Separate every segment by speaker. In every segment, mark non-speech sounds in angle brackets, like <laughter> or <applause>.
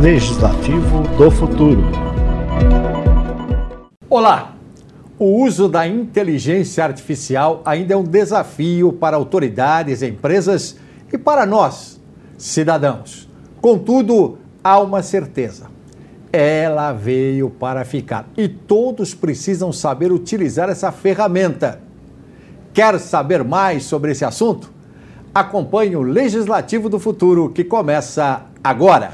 Speaker 1: Legislativo do Futuro.
Speaker 2: Olá! O uso da inteligência artificial ainda é um desafio para autoridades, empresas e para nós, cidadãos. Contudo, há uma certeza: ela veio para ficar e todos precisam saber utilizar essa ferramenta. Quer saber mais sobre esse assunto? Acompanhe o Legislativo do Futuro que começa agora.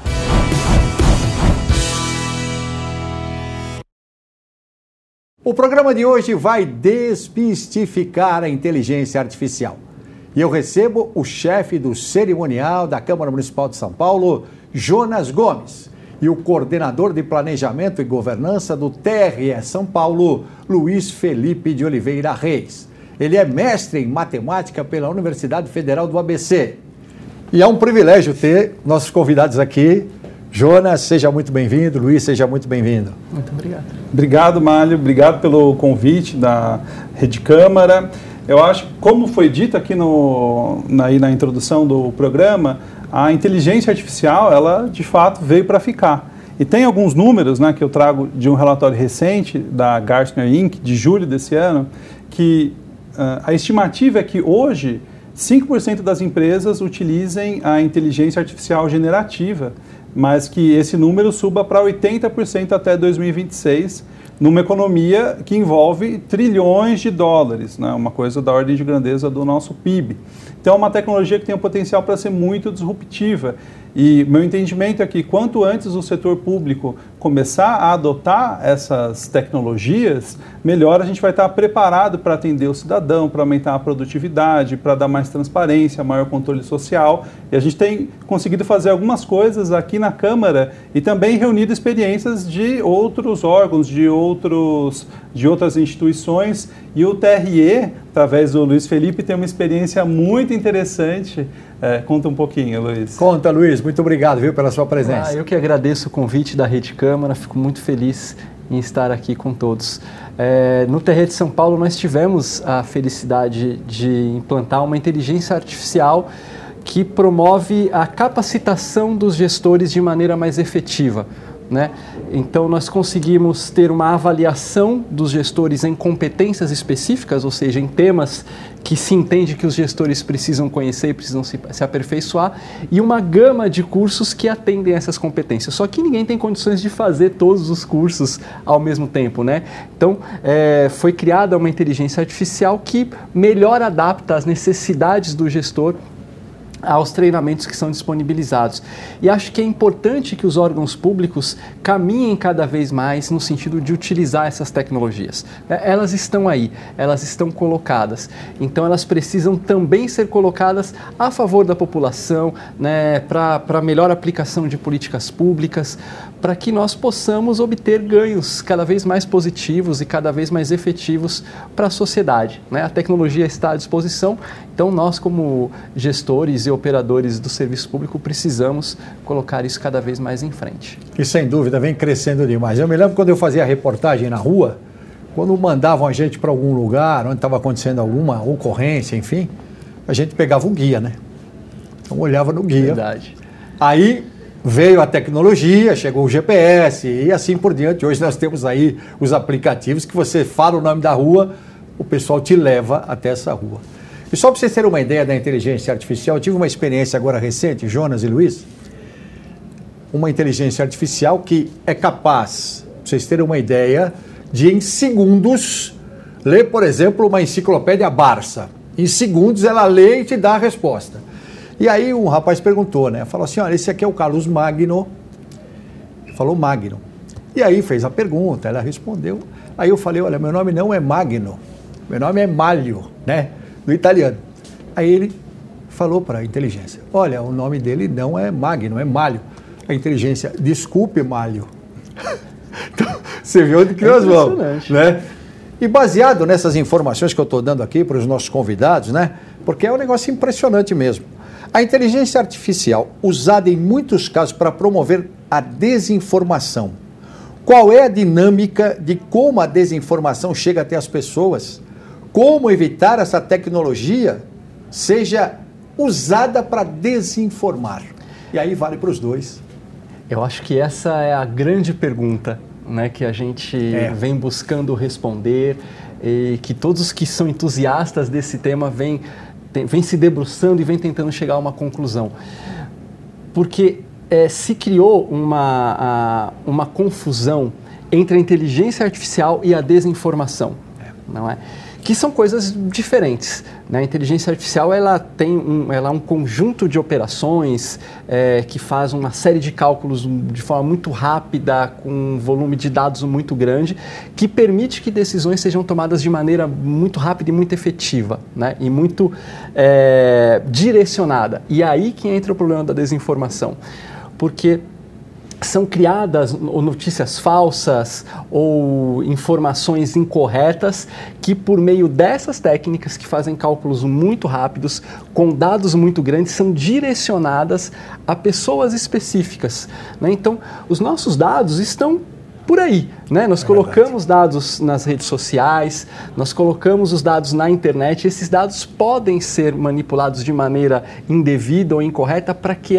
Speaker 2: O programa de hoje vai desmistificar a inteligência artificial. E eu recebo o chefe do cerimonial da Câmara Municipal de São Paulo, Jonas Gomes, e o coordenador de planejamento e governança do TRE São Paulo, Luiz Felipe de Oliveira Reis. Ele é mestre em matemática pela Universidade Federal do ABC. E é um privilégio ter nossos convidados aqui Jonas, seja muito bem-vindo. Luiz, seja muito bem-vindo.
Speaker 3: Muito obrigado.
Speaker 4: Obrigado, Mário. Obrigado pelo convite da Rede Câmara. Eu acho, como foi dito aqui no, na, na introdução do programa, a inteligência artificial, ela de fato veio para ficar. E tem alguns números né, que eu trago de um relatório recente da Gartner Inc., de julho desse ano, que a estimativa é que hoje 5% das empresas utilizem a inteligência artificial generativa mas que esse número suba para 80% até 2026, numa economia que envolve trilhões de dólares, né? uma coisa da ordem de grandeza do nosso PIB. Então, é uma tecnologia que tem o potencial para ser muito disruptiva. E meu entendimento é que quanto antes o setor público começar a adotar essas tecnologias, melhor a gente vai estar preparado para atender o cidadão, para aumentar a produtividade, para dar mais transparência, maior controle social. E a gente tem conseguido fazer algumas coisas aqui na Câmara e também reunido experiências de outros órgãos, de, outros, de outras instituições. E o TRE, através do Luiz Felipe, tem uma experiência muito interessante é, conta um pouquinho, Luiz.
Speaker 2: Conta, Luiz. Muito obrigado, viu, pela sua presença.
Speaker 3: Ah, eu que agradeço o convite da Rede Câmara. Fico muito feliz em estar aqui com todos. É, no Terreiro de São Paulo, nós tivemos a felicidade de implantar uma inteligência artificial que promove a capacitação dos gestores de maneira mais efetiva. Né? Então, nós conseguimos ter uma avaliação dos gestores em competências específicas, ou seja, em temas que se entende que os gestores precisam conhecer e precisam se, se aperfeiçoar, e uma gama de cursos que atendem essas competências. Só que ninguém tem condições de fazer todos os cursos ao mesmo tempo. Né? Então, é, foi criada uma inteligência artificial que melhor adapta às necessidades do gestor aos treinamentos que são disponibilizados. E acho que é importante que os órgãos públicos caminhem cada vez mais no sentido de utilizar essas tecnologias. Né? Elas estão aí, elas estão colocadas. Então elas precisam também ser colocadas a favor da população, né, para melhor aplicação de políticas públicas, para que nós possamos obter ganhos cada vez mais positivos e cada vez mais efetivos para a sociedade. Né? A tecnologia está à disposição, então nós como gestores e operadores do serviço público precisamos colocar isso cada vez mais em frente.
Speaker 2: E sem dúvida vem crescendo demais. Eu me lembro quando eu fazia reportagem na rua, quando mandavam a gente para algum lugar onde estava acontecendo alguma ocorrência, enfim, a gente pegava um guia, né? Então olhava no guia.
Speaker 3: Verdade.
Speaker 2: Aí veio a tecnologia, chegou o GPS e assim por diante. Hoje nós temos aí os aplicativos que você fala o nome da rua, o pessoal te leva até essa rua. E só para vocês terem uma ideia da inteligência artificial, eu tive uma experiência agora recente, Jonas e Luiz, uma inteligência artificial que é capaz, para vocês terem uma ideia, de em segundos ler, por exemplo, uma enciclopédia Barça. Em segundos ela lê e te dá a resposta. E aí um rapaz perguntou, né? Falou assim, olha, esse aqui é o Carlos Magno. Falou Magno. E aí fez a pergunta, ela respondeu. Aí eu falei, olha, meu nome não é Magno, meu nome é Malho, né? No italiano. Aí ele falou para a inteligência: Olha, o nome dele não é Magno, é Malho. A inteligência, desculpe, Malho. <laughs> então, você vê onde que é nós vamos. Né? E baseado nessas informações que eu estou dando aqui para os nossos convidados, né? Porque é um negócio impressionante mesmo. A inteligência artificial, usada em muitos casos para promover a desinformação. Qual é a dinâmica de como a desinformação chega até as pessoas? Como evitar essa tecnologia seja usada para desinformar? E aí vale para os dois.
Speaker 3: Eu acho que essa é a grande pergunta né, que a gente é. vem buscando responder e que todos que são entusiastas desse tema vêm, vêm se debruçando e vêm tentando chegar a uma conclusão. Porque é, se criou uma, a, uma confusão entre a inteligência artificial e a desinformação, não é? Que são coisas diferentes. Né? A inteligência artificial ela tem um, ela é um conjunto de operações é, que faz uma série de cálculos de forma muito rápida, com um volume de dados muito grande, que permite que decisões sejam tomadas de maneira muito rápida e muito efetiva, né? e muito é, direcionada. E aí que entra o problema da desinformação, porque são criadas notícias falsas ou informações incorretas que, por meio dessas técnicas que fazem cálculos muito rápidos, com dados muito grandes, são direcionadas a pessoas específicas. Né? Então, os nossos dados estão por aí. Né? Nós é colocamos dados nas redes sociais, nós colocamos os dados na internet, e esses dados podem ser manipulados de maneira indevida ou incorreta para que,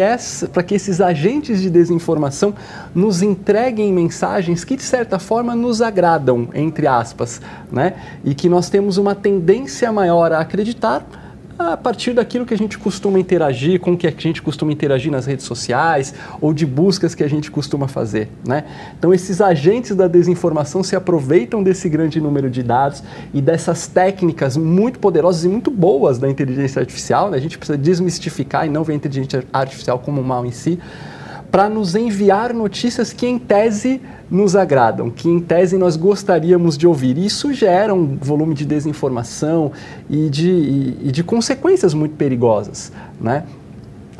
Speaker 3: que esses agentes de desinformação nos entreguem mensagens que, de certa forma, nos agradam, entre aspas, né? e que nós temos uma tendência maior a acreditar a partir daquilo que a gente costuma interagir, com o que a gente costuma interagir nas redes sociais ou de buscas que a gente costuma fazer. Né? Então, esses agentes da desinformação se aproveitam desse grande número de dados e dessas técnicas muito poderosas e muito boas da inteligência artificial. Né? A gente precisa desmistificar e não ver a inteligência artificial como um mal em si para nos enviar notícias que, em tese, nos agradam, que, em tese, nós gostaríamos de ouvir. Isso gera um volume de desinformação e de, e, e de consequências muito perigosas. Né?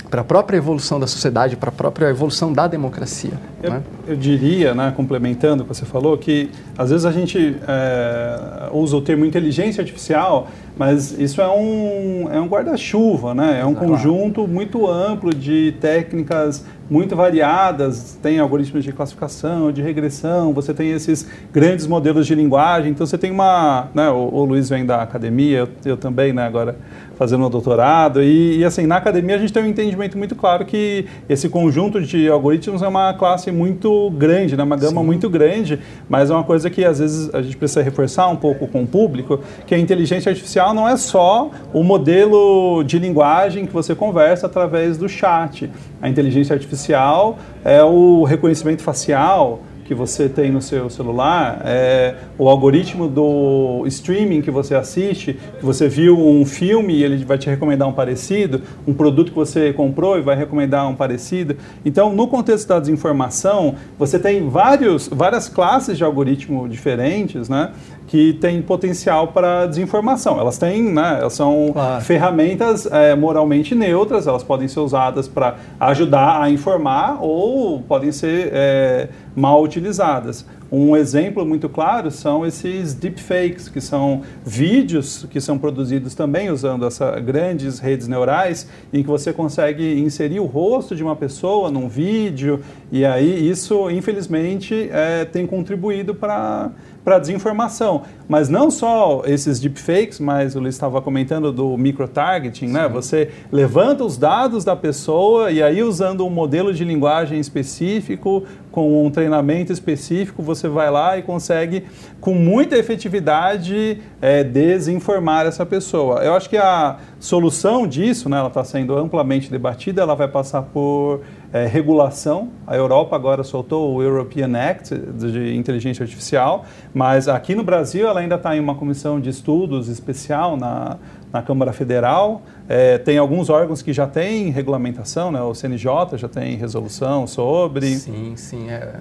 Speaker 3: para a própria evolução da sociedade, para a própria evolução da democracia.
Speaker 4: Eu, né? eu, diria, né, complementando o que você falou, que às vezes a gente é, usa o termo inteligência artificial, mas isso é um, é um guarda-chuva, né? é um conjunto muito amplo de técnicas muito variadas, tem algoritmos de classificação, de regressão, você tem esses grandes modelos de linguagem, então você tem uma, né, o, o Luiz vem da academia, eu, eu também, né, agora fazendo um doutorado, e, e, assim, na academia a gente tem um entendimento muito claro que esse conjunto de algoritmos é uma classe muito grande, né, uma gama Sim. muito grande, mas é uma coisa que às vezes a gente precisa reforçar um pouco com o público, que a inteligência artificial não é só o modelo de linguagem que você conversa através do chat. A inteligência artificial é o reconhecimento facial, que você tem no seu celular, é, o algoritmo do streaming que você assiste, que você viu um filme e ele vai te recomendar um parecido, um produto que você comprou e vai recomendar um parecido. Então, no contexto da desinformação, você tem vários, várias classes de algoritmo diferentes, né? que têm potencial para desinformação. Elas têm, né, elas são claro. ferramentas é, moralmente neutras, elas podem ser usadas para ajudar a informar ou podem ser é, mal utilizadas. Um exemplo muito claro são esses deepfakes, que são vídeos que são produzidos também usando essas grandes redes neurais, em que você consegue inserir o rosto de uma pessoa num vídeo, e aí isso, infelizmente, é, tem contribuído para para desinformação. Mas não só esses deepfakes, mas o Luiz estava comentando do microtargeting, né? Você levanta os dados da pessoa e aí usando um modelo de linguagem específico, com um treinamento específico, você vai lá e consegue, com muita efetividade, é, desinformar essa pessoa. Eu acho que a solução disso, né, ela está sendo amplamente debatida, ela vai passar por é, regulação. A Europa agora soltou o European Act de inteligência artificial, mas aqui no Brasil ela ainda está em uma comissão de estudos especial na, na Câmara Federal. É, tem alguns órgãos que já têm regulamentação, né? o CNJ já tem resolução sobre.
Speaker 3: Sim, sim. É.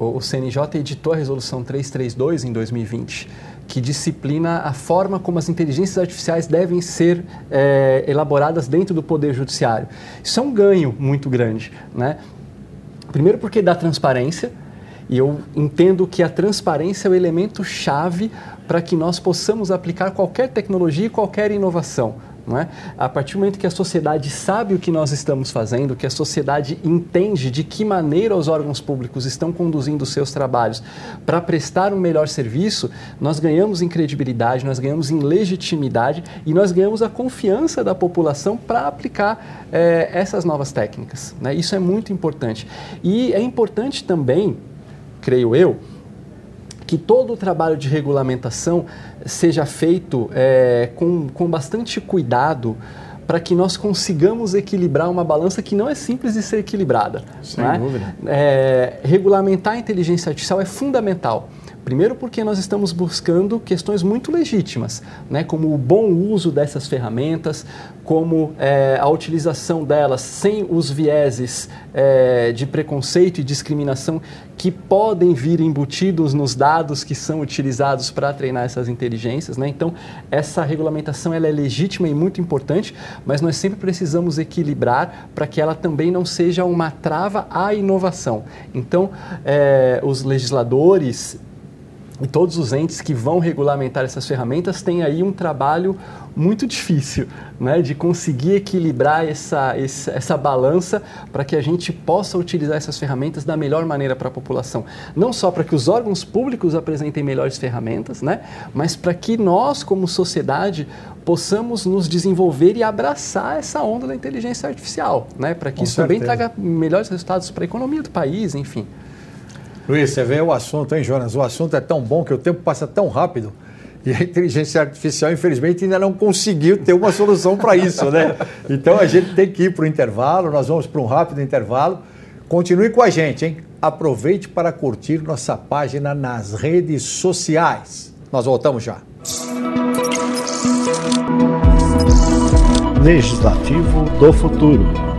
Speaker 3: O, CNJ editou a resolução 332 em 2020 que disciplina a forma como as inteligências artificiais devem ser é, elaboradas dentro do Poder Judiciário. Isso é um ganho muito grande. Né? Primeiro, porque dá transparência, e eu entendo que a transparência é o elemento chave para que nós possamos aplicar qualquer tecnologia e qualquer inovação. Não é? A partir do momento que a sociedade sabe o que nós estamos fazendo, que a sociedade entende de que maneira os órgãos públicos estão conduzindo os seus trabalhos para prestar um melhor serviço, nós ganhamos em credibilidade, nós ganhamos em legitimidade e nós ganhamos a confiança da população para aplicar é, essas novas técnicas. Né? Isso é muito importante. E é importante também, creio eu, que todo o trabalho de regulamentação seja feito é, com, com bastante cuidado para que nós consigamos equilibrar uma balança que não é simples de ser equilibrada.
Speaker 2: Sem
Speaker 3: é?
Speaker 2: dúvida.
Speaker 3: É, regulamentar a inteligência artificial é fundamental. Primeiro, porque nós estamos buscando questões muito legítimas, né, como o bom uso dessas ferramentas, como é, a utilização delas sem os vieses é, de preconceito e discriminação que podem vir embutidos nos dados que são utilizados para treinar essas inteligências. Né? Então, essa regulamentação ela é legítima e muito importante, mas nós sempre precisamos equilibrar para que ela também não seja uma trava à inovação. Então, é, os legisladores e todos os entes que vão regulamentar essas ferramentas têm aí um trabalho muito difícil né, de conseguir equilibrar essa, essa, essa balança para que a gente possa utilizar essas ferramentas da melhor maneira para a população. Não só para que os órgãos públicos apresentem melhores ferramentas, né, mas para que nós, como sociedade, possamos nos desenvolver e abraçar essa onda da inteligência artificial, né, para que
Speaker 2: Com
Speaker 3: isso também
Speaker 2: certeza.
Speaker 3: traga melhores resultados para a economia do país, enfim.
Speaker 2: Luiz, você vê o assunto, hein, Jonas? O assunto é tão bom que o tempo passa tão rápido. E a inteligência artificial, infelizmente, ainda não conseguiu ter uma solução para isso, né? <laughs> Então a gente tem que ir para o intervalo, nós vamos para um rápido intervalo. Continue com a gente, hein? Aproveite para curtir nossa página nas redes sociais. Nós voltamos já.
Speaker 1: Legislativo do Futuro.